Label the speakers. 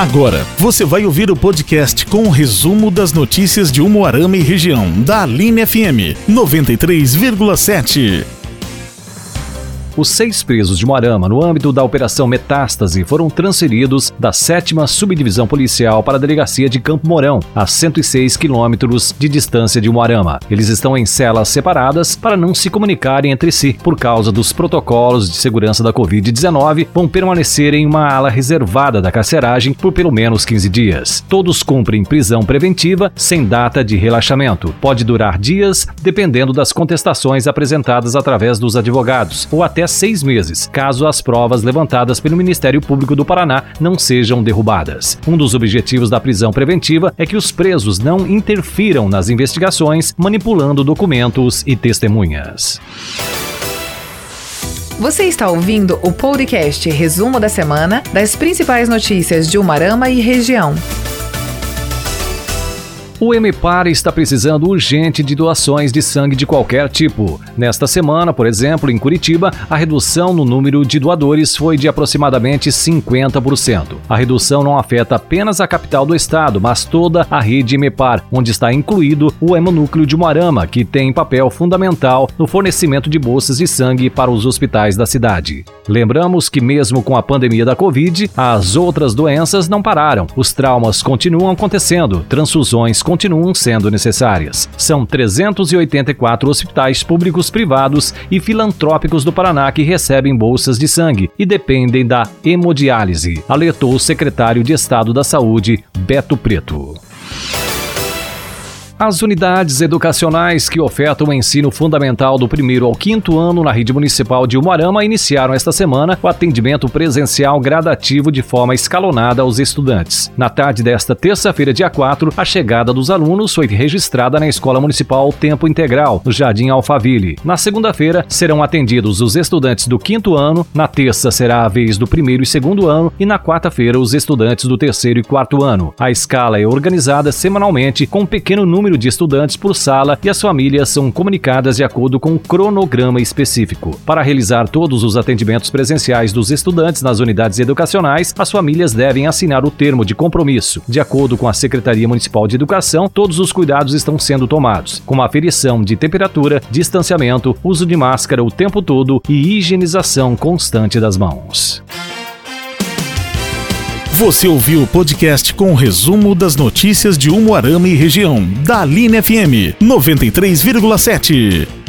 Speaker 1: Agora, você vai ouvir o podcast com o resumo das notícias de Umuarama e região, da Aline FM 93,7.
Speaker 2: Os seis presos de Moarama, no âmbito da Operação Metástase, foram transferidos da 7 Subdivisão Policial para a Delegacia de Campo Mourão, a 106 quilômetros de distância de Moarama. Eles estão em celas separadas para não se comunicarem entre si. Por causa dos protocolos de segurança da Covid-19, vão permanecer em uma ala reservada da carceragem por pelo menos 15 dias. Todos cumprem prisão preventiva sem data de relaxamento. Pode durar dias, dependendo das contestações apresentadas através dos advogados, ou até seis meses, caso as provas levantadas pelo Ministério Público do Paraná não sejam derrubadas. Um dos objetivos da prisão preventiva é que os presos não interfiram nas investigações, manipulando documentos e testemunhas.
Speaker 3: Você está ouvindo o podcast Resumo da Semana das principais notícias de Umarama e região.
Speaker 2: O MPAR está precisando urgente de doações de sangue de qualquer tipo. Nesta semana, por exemplo, em Curitiba, a redução no número de doadores foi de aproximadamente 50%. A redução não afeta apenas a capital do estado, mas toda a rede MPAR, onde está incluído o hemonúcleo de Moarama, que tem papel fundamental no fornecimento de bolsas de sangue para os hospitais da cidade. Lembramos que, mesmo com a pandemia da Covid, as outras doenças não pararam. Os traumas continuam acontecendo, transfusões continuam sendo necessárias. São 384 hospitais públicos, privados e filantrópicos do Paraná que recebem bolsas de sangue e dependem da hemodiálise, alertou o secretário de Estado da Saúde, Beto Preto. As unidades educacionais que ofertam o ensino fundamental do primeiro ao quinto ano na rede municipal de Umuarama iniciaram esta semana o atendimento presencial gradativo de forma escalonada aos estudantes. Na tarde desta terça-feira, dia 4, a chegada dos alunos foi registrada na Escola Municipal Tempo Integral, no Jardim Alphaville. Na segunda-feira, serão atendidos os estudantes do quinto ano, na terça será a vez do primeiro e segundo ano e na quarta-feira os estudantes do terceiro e quarto ano. A escala é organizada semanalmente com um pequeno número número de estudantes por sala e as famílias são comunicadas de acordo com um cronograma específico. Para realizar todos os atendimentos presenciais dos estudantes nas unidades educacionais, as famílias devem assinar o termo de compromisso. De acordo com a Secretaria Municipal de Educação, todos os cuidados estão sendo tomados, como aferição de temperatura, distanciamento, uso de máscara o tempo todo e higienização constante das mãos.
Speaker 1: Você ouviu o podcast com o resumo das notícias de Umuarama e região, da Aline FM 93,7.